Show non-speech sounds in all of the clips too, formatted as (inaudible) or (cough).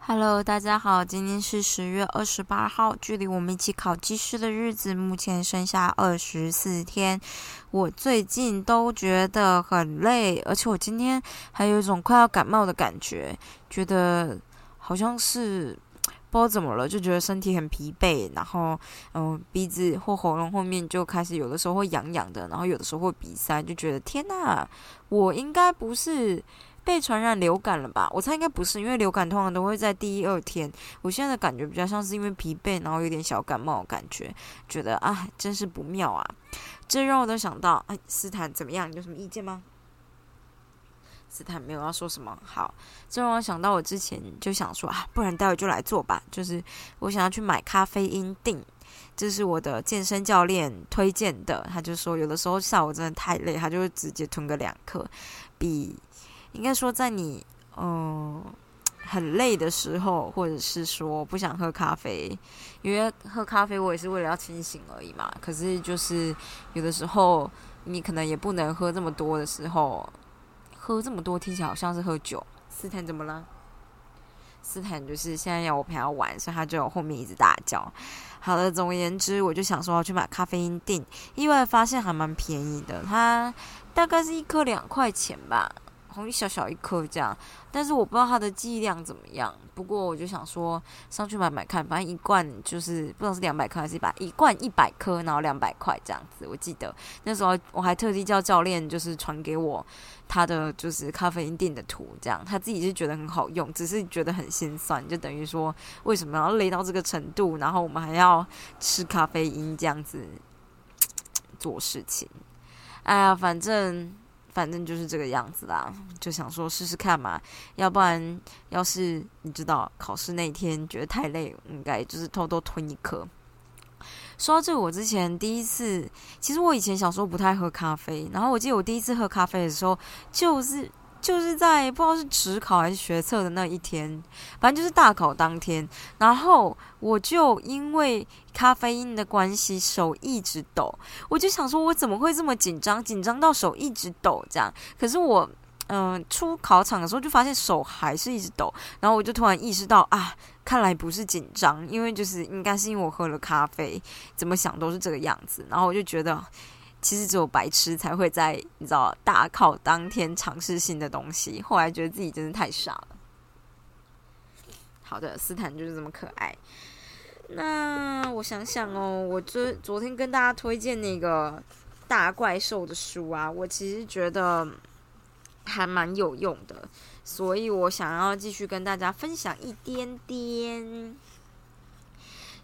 Hello，大家好，今天是十月二十八号，距离我们一起考技师的日子目前剩下二十四天。我最近都觉得很累，而且我今天还有一种快要感冒的感觉，觉得好像是不知道怎么了，就觉得身体很疲惫，然后嗯鼻子或喉咙后面就开始有的时候会痒痒的，然后有的时候会鼻塞，就觉得天呐，我应该不是。被传染流感了吧？我猜应该不是，因为流感通常都会在第一二天。我现在的感觉比较像是因为疲惫，然后有点小感冒感觉，觉得啊，真是不妙啊！这让我都想到，哎，斯坦怎么样？你有什么意见吗？斯坦没有要说什么。好，这让我想到我之前就想说啊，不然待会就来做吧。就是我想要去买咖啡因锭，这是我的健身教练推荐的。他就说有的时候下午真的太累，他就会直接吞个两颗，比。应该说，在你嗯很累的时候，或者是说不想喝咖啡，因为喝咖啡我也是为了要清醒而已嘛。可是就是有的时候你可能也不能喝这么多的时候，喝这么多听起来好像是喝酒。斯坦怎么了？斯坦就是现在要我陪他玩，所以他就后面一直大叫。好了，总而言之，我就想说要去买咖啡因定，意外发现还蛮便宜的，它大概是一颗两块钱吧。红一小小一颗这样，但是我不知道它的剂量怎么样。不过我就想说上去买买看，反正一罐就是不知道是两百克还是一百，一罐一百颗，然后两百块这样子。我记得那时候我还特地叫教练就是传给我他的就是咖啡因定的图，这样他自己是觉得很好用，只是觉得很心酸，就等于说为什么要累到这个程度，然后我们还要吃咖啡因这样子 (tsk) 做事情。哎呀，反正。反正就是这个样子啦，就想说试试看嘛，要不然要是你知道考试那天觉得太累，应该就是偷偷吞一颗。说到这个，我之前第一次，其实我以前小时候不太喝咖啡，然后我记得我第一次喝咖啡的时候，就是。就是在不知道是职考还是学测的那一天，反正就是大考当天，然后我就因为咖啡因的关系手一直抖，我就想说我怎么会这么紧张，紧张到手一直抖这样。可是我嗯出考场的时候就发现手还是一直抖，然后我就突然意识到啊，看来不是紧张，因为就是应该是因为我喝了咖啡，怎么想都是这个样子。然后我就觉得。其实只有白痴才会在你知道大考当天尝试新的东西。后来觉得自己真的太傻了。好的，斯坦就是这么可爱。那我想想哦，我昨昨天跟大家推荐那个大怪兽的书啊，我其实觉得还蛮有用的，所以我想要继续跟大家分享一点点。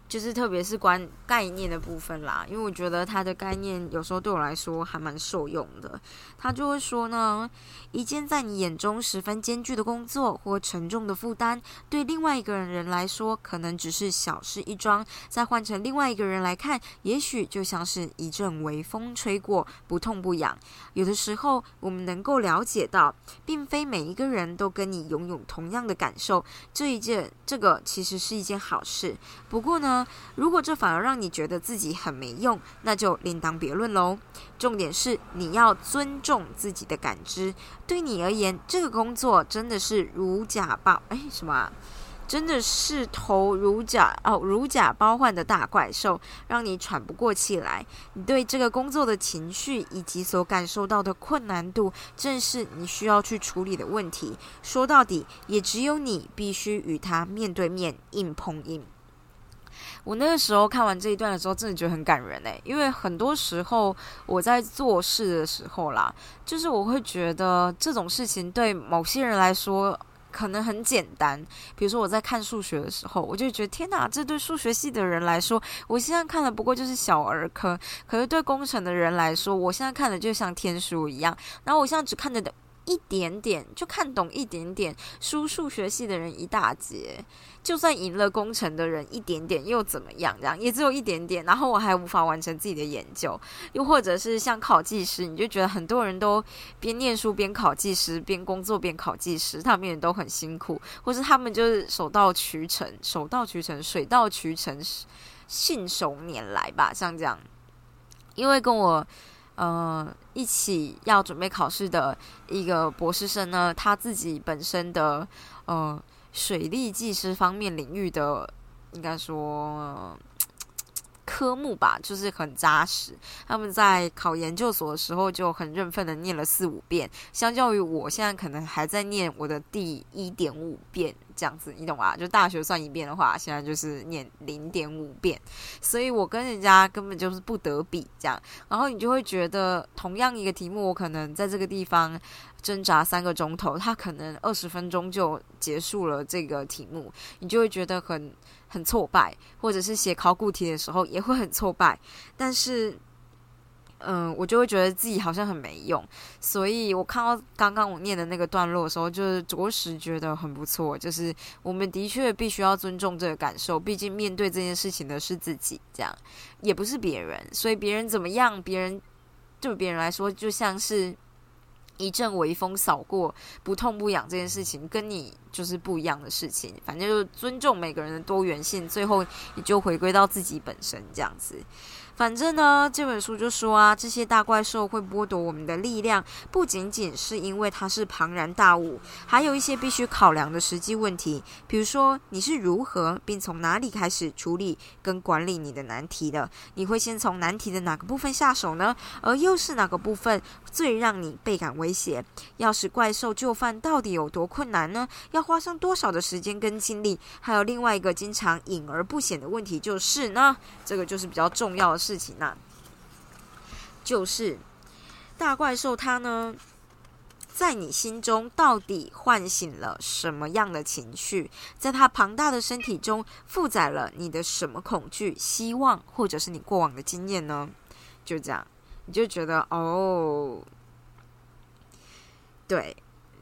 就是特别是关概念的部分啦，因为我觉得他的概念有时候对我来说还蛮受用的。他就会说呢，一件在你眼中十分艰巨的工作或沉重的负担，对另外一个人来说可能只是小事一桩，再换成另外一个人来看，也许就像是一阵微风吹过，不痛不痒。有的时候，我们能够了解到，并非每一个人都跟你拥有同样的感受，这一件这个其实是一件好事。不过呢。如果这反而让你觉得自己很没用，那就另当别论喽。重点是你要尊重自己的感知。对你而言，这个工作真的是如假包哎什么？真的是头如假哦如假包换的大怪兽，让你喘不过气来。你对这个工作的情绪以及所感受到的困难度，正是你需要去处理的问题。说到底，也只有你必须与他面对面硬碰硬。我那个时候看完这一段的时候，真的觉得很感人诶，因为很多时候我在做事的时候啦，就是我会觉得这种事情对某些人来说可能很简单。比如说我在看数学的时候，我就觉得天哪，这对数学系的人来说，我现在看的不过就是小儿科；可是对工程的人来说，我现在看的就像天书一样。然后我现在只看的一点点，就看懂一点点，输数学系的人一大截。就算赢了工程的人一点点又怎么样？这样也只有一点点，然后我还无法完成自己的研究。又或者是像考技师，你就觉得很多人都边念书边考技师，边工作边考技师，他们也都很辛苦，或是他们就是手到渠成，手到渠成，水到渠成，信手拈来吧。像这样，因为跟我呃，一起要准备考试的一个博士生呢，他自己本身的呃水利技师方面领域的，应该说。科目吧，就是很扎实。他们在考研究所的时候就很认份的念了四五遍，相较于我现在可能还在念我的第一点五遍这样子，你懂吧？就大学算一遍的话，现在就是念零点五遍，所以我跟人家根本就是不得比这样。然后你就会觉得，同样一个题目，我可能在这个地方挣扎三个钟头，他可能二十分钟就结束了这个题目，你就会觉得很。很挫败，或者是写考古题的时候也会很挫败，但是，嗯，我就会觉得自己好像很没用，所以我看到刚刚我念的那个段落的时候，就是着实觉得很不错。就是我们的确必须要尊重这个感受，毕竟面对这件事情的是自己，这样也不是别人，所以别人怎么样，别人对别人来说就像是。一阵微风扫过，不痛不痒这件事情，跟你就是不一样的事情。反正就是尊重每个人的多元性，最后也就回归到自己本身这样子。反正呢，这本书就说啊，这些大怪兽会剥夺我们的力量，不仅仅是因为它是庞然大物，还有一些必须考量的实际问题。比如说，你是如何并从哪里开始处理跟管理你的难题的？你会先从难题的哪个部分下手呢？而又是哪个部分最让你倍感威胁？要使怪兽就范到底有多困难呢？要花上多少的时间跟精力？还有另外一个经常隐而不显的问题就是呢，这个就是比较重要的。事情呢，就是大怪兽它呢，在你心中到底唤醒了什么样的情绪？在它庞大的身体中负载了你的什么恐惧、希望，或者是你过往的经验呢？就这样，你就觉得哦，对，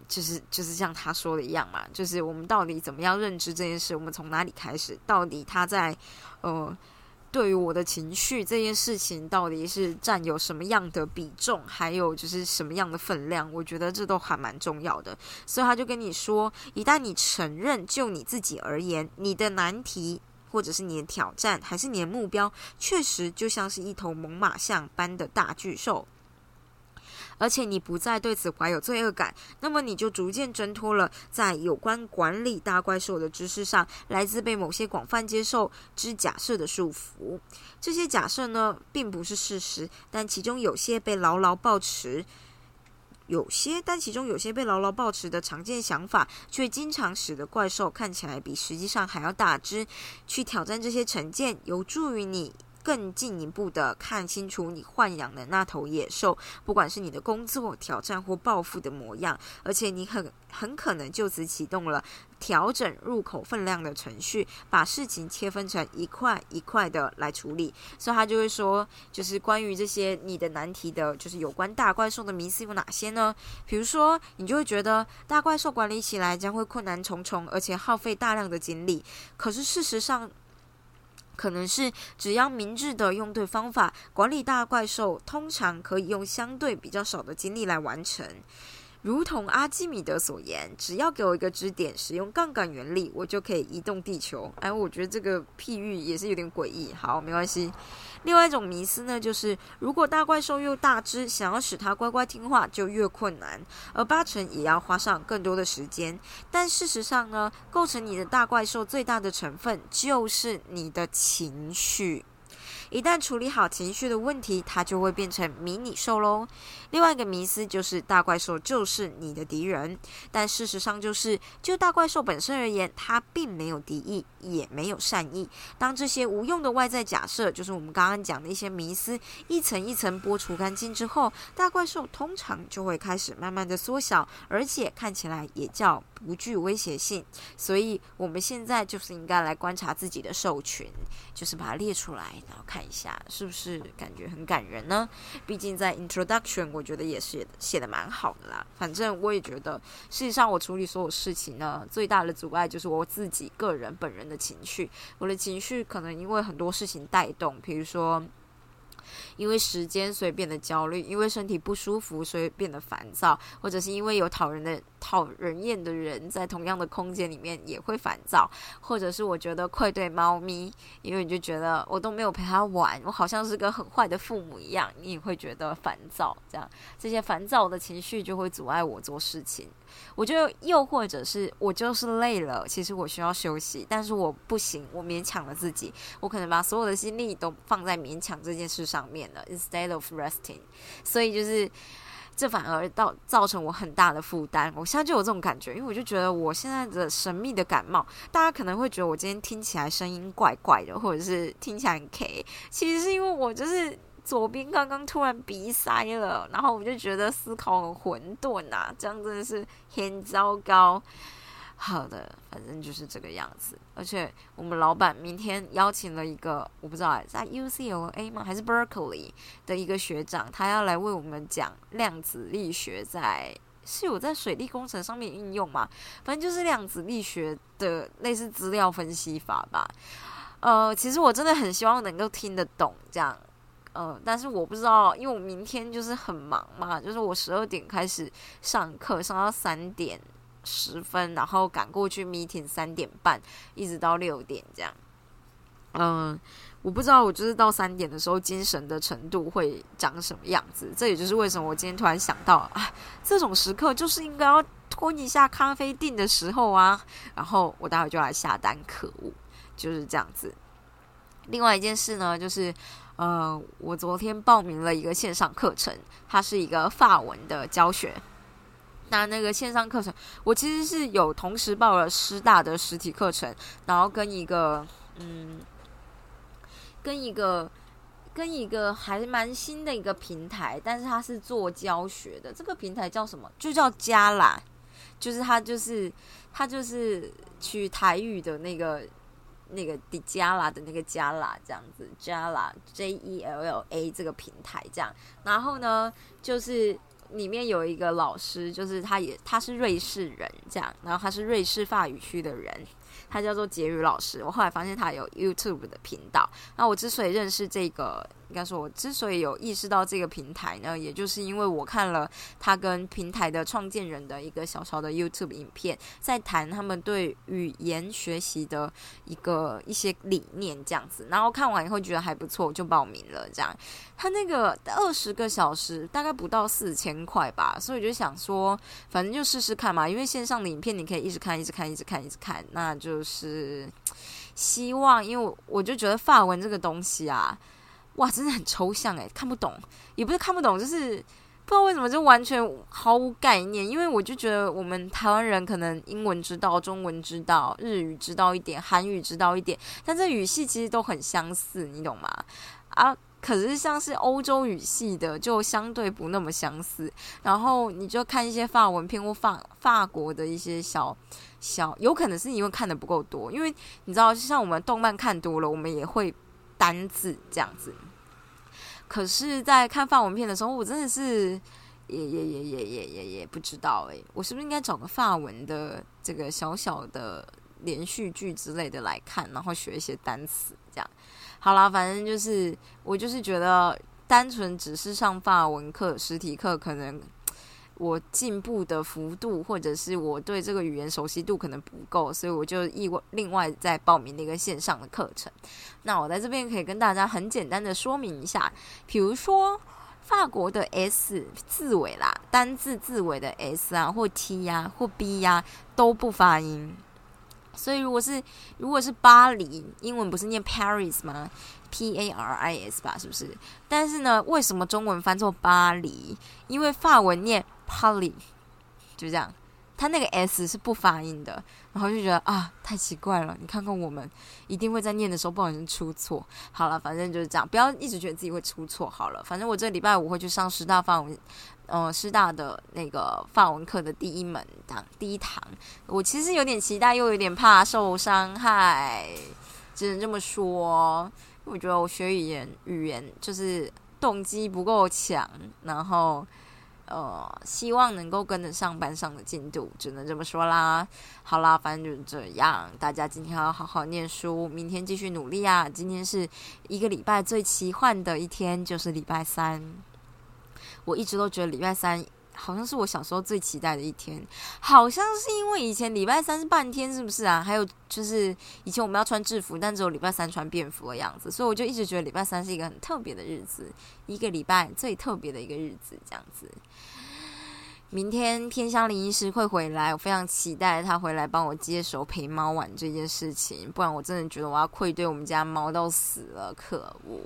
就是就是像他说的一样嘛，就是我们到底怎么样认知这件事？我们从哪里开始？到底他在呃？对于我的情绪这件事情，到底是占有什么样的比重，还有就是什么样的分量，我觉得这都还蛮重要的。所以他就跟你说，一旦你承认，就你自己而言，你的难题或者是你的挑战，还是你的目标，确实就像是一头猛犸象般的大巨兽。而且你不再对此怀有罪恶感，那么你就逐渐挣脱了在有关管理大怪兽的知识上来自被某些广泛接受之假设的束缚。这些假设呢，并不是事实，但其中有些被牢牢抱持，有些但其中有些被牢牢抱持的常见想法，却经常使得怪兽看起来比实际上还要大只。去挑战这些成见，有助于你。更进一步的看清楚你豢养的那头野兽，不管是你的工作挑战或报复的模样，而且你很很可能就此启动了调整入口分量的程序，把事情切分成一块一块的来处理。所以他就会说，就是关于这些你的难题的，就是有关大怪兽的迷思有哪些呢？比如说，你就会觉得大怪兽管理起来将会困难重重，而且耗费大量的精力。可是事实上，可能是只要明智的用对方法管理大怪兽，通常可以用相对比较少的精力来完成。如同阿基米德所言，只要给我一个支点，使用杠杆原理，我就可以移动地球。哎，我觉得这个譬喻也是有点诡异。好，没关系。另外一种迷思呢，就是如果大怪兽又大只，想要使它乖乖听话就越困难，而八成也要花上更多的时间。但事实上呢，构成你的大怪兽最大的成分就是你的情绪。一旦处理好情绪的问题，它就会变成迷你兽喽。另外一个迷思就是大怪兽就是你的敌人，但事实上就是，就大怪兽本身而言，它并没有敌意，也没有善意。当这些无用的外在假设，就是我们刚刚讲的一些迷思，一层一层剥除干净之后，大怪兽通常就会开始慢慢的缩小，而且看起来也叫不具威胁性。所以我们现在就是应该来观察自己的兽群，就是把它列出来，然后看一下是不是感觉很感人呢？毕竟在 introduction 我。觉得也是写的蛮好的啦。反正我也觉得，事实上我处理所有事情呢，最大的阻碍就是我自己个人本人的情绪。我的情绪可能因为很多事情带动，比如说因为时间所以变得焦虑，因为身体不舒服所以变得烦躁，或者是因为有讨人的讨人厌的人在同样的空间里面也会烦躁，或者是我觉得愧对猫咪，因为你就觉得我都没有陪它玩，我好像是个很坏的父母一样，你也会觉得烦躁。这样这些烦躁的情绪就会阻碍我做事情。我觉得又或者是我就是累了，其实我需要休息，但是我不行，我勉强了自己，我可能把所有的心力都放在勉强这件事上面了，instead of resting，所以就是这反而到造成我很大的负担。我现在就有这种感觉，因为我就觉得我现在的神秘的感冒，大家可能会觉得我今天听起来声音怪怪的，或者是听起来很 K，其实是因为我就是。左边刚刚突然鼻塞了，然后我就觉得思考很混沌啊，这样真的是很糟糕。好的，反正就是这个样子。而且我们老板明天邀请了一个，我不知道在 UCLA 吗？还是 Berkeley 的一个学长，他要来为我们讲量子力学在是有在水利工程上面应用嘛？反正就是量子力学的类似资料分析法吧。呃，其实我真的很希望能够听得懂这样。嗯，但是我不知道，因为我明天就是很忙嘛，就是我十二点开始上课，上到三点十分，然后赶过去 meeting，三点半一直到六点这样。嗯，我不知道我就是到三点的时候精神的程度会长什么样子。这也就是为什么我今天突然想到，啊，这种时刻就是应该要吞一下咖啡定的时候啊。然后我待会就来下单，可恶，就是这样子。另外一件事呢，就是。呃，我昨天报名了一个线上课程，它是一个法文的教学。那那个线上课程，我其实是有同时报了师大的实体课程，然后跟一个嗯，跟一个跟一个还蛮新的一个平台，但是它是做教学的。这个平台叫什么？就叫加啦，就是它就是它就是取台语的那个。那个迪加拉的那个加拉这样子，加拉 J E L L A 这个平台这样，然后呢，就是里面有一个老师，就是他也他是瑞士人这样，然后他是瑞士法语区的人。他叫做杰宇老师，我后来发现他有 YouTube 的频道。那我之所以认识这个，应该说，我之所以有意识到这个平台呢，也就是因为我看了他跟平台的创建人的一个小小的 YouTube 影片，在谈他们对语言学习的一个一些理念这样子。然后看完以后觉得还不错，就报名了。这样，他那个二十个小时大概不到四千块吧，所以我就想说，反正就试试看嘛。因为线上的影片你可以一直看，一直看，一直看，一直看，那就。是 (tsk) 希望，因为我就觉得法文这个东西啊，哇，真的很抽象诶，看不懂，也不是看不懂，就是不知道为什么就完全毫无概念。因为我就觉得我们台湾人可能英文知道，中文知道，日语知道一点，韩语知道一点，但这语系其实都很相似，你懂吗？啊。可是像是欧洲语系的，就相对不那么相似。然后你就看一些法文片或法法国的一些小小，有可能是因为看的不够多。因为你知道，就像我们动漫看多了，我们也会单字这样子。可是，在看法文片的时候，我真的是也也也也也也也不知道诶，我是不是应该找个法文的这个小小的连续剧之类的来看，然后学一些单词这样。好啦，反正就是我就是觉得，单纯只是上法文课、实体课，可能我进步的幅度，或者是我对这个语言熟悉度可能不够，所以我就意外另外再报名了一个线上的课程。那我在这边可以跟大家很简单的说明一下，比如说法国的 S 字尾啦，单字字尾的 S 啊，或 T 呀，或 B 呀，都不发音。所以，如果是如果是巴黎，英文不是念 Paris 吗？P A R I S 吧，是不是？但是呢，为什么中文翻作巴黎？因为法文念 Polly，就这样，他那个 S 是不发音的。然后就觉得啊，太奇怪了。你看看我们，一定会在念的时候不小心出错。好了，反正就是这样，不要一直觉得自己会出错。好了，反正我这礼拜五会去上师大范文。呃，师大的那个法文课的第一门堂第一堂，我其实有点期待，又有点怕受伤害，只能这么说。我觉得我学语言语言就是动机不够强，然后呃，希望能够跟得上班上的进度，只能这么说啦。好啦，反正就是这样。大家今天要好好念书，明天继续努力啊！今天是一个礼拜最奇幻的一天，就是礼拜三。我一直都觉得礼拜三。好像是我小时候最期待的一天，好像是因为以前礼拜三是半天，是不是啊？还有就是以前我们要穿制服，但只有礼拜三穿便服的样子，所以我就一直觉得礼拜三是一个很特别的日子，一个礼拜最特别的一个日子，这样子。明天天香林医师会回来，我非常期待他回来帮我接手陪猫玩这件事情，不然我真的觉得我要愧对我们家猫到死了，可恶！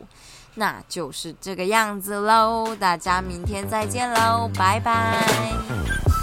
那就是这个样子喽，大家明天再见喽，拜拜。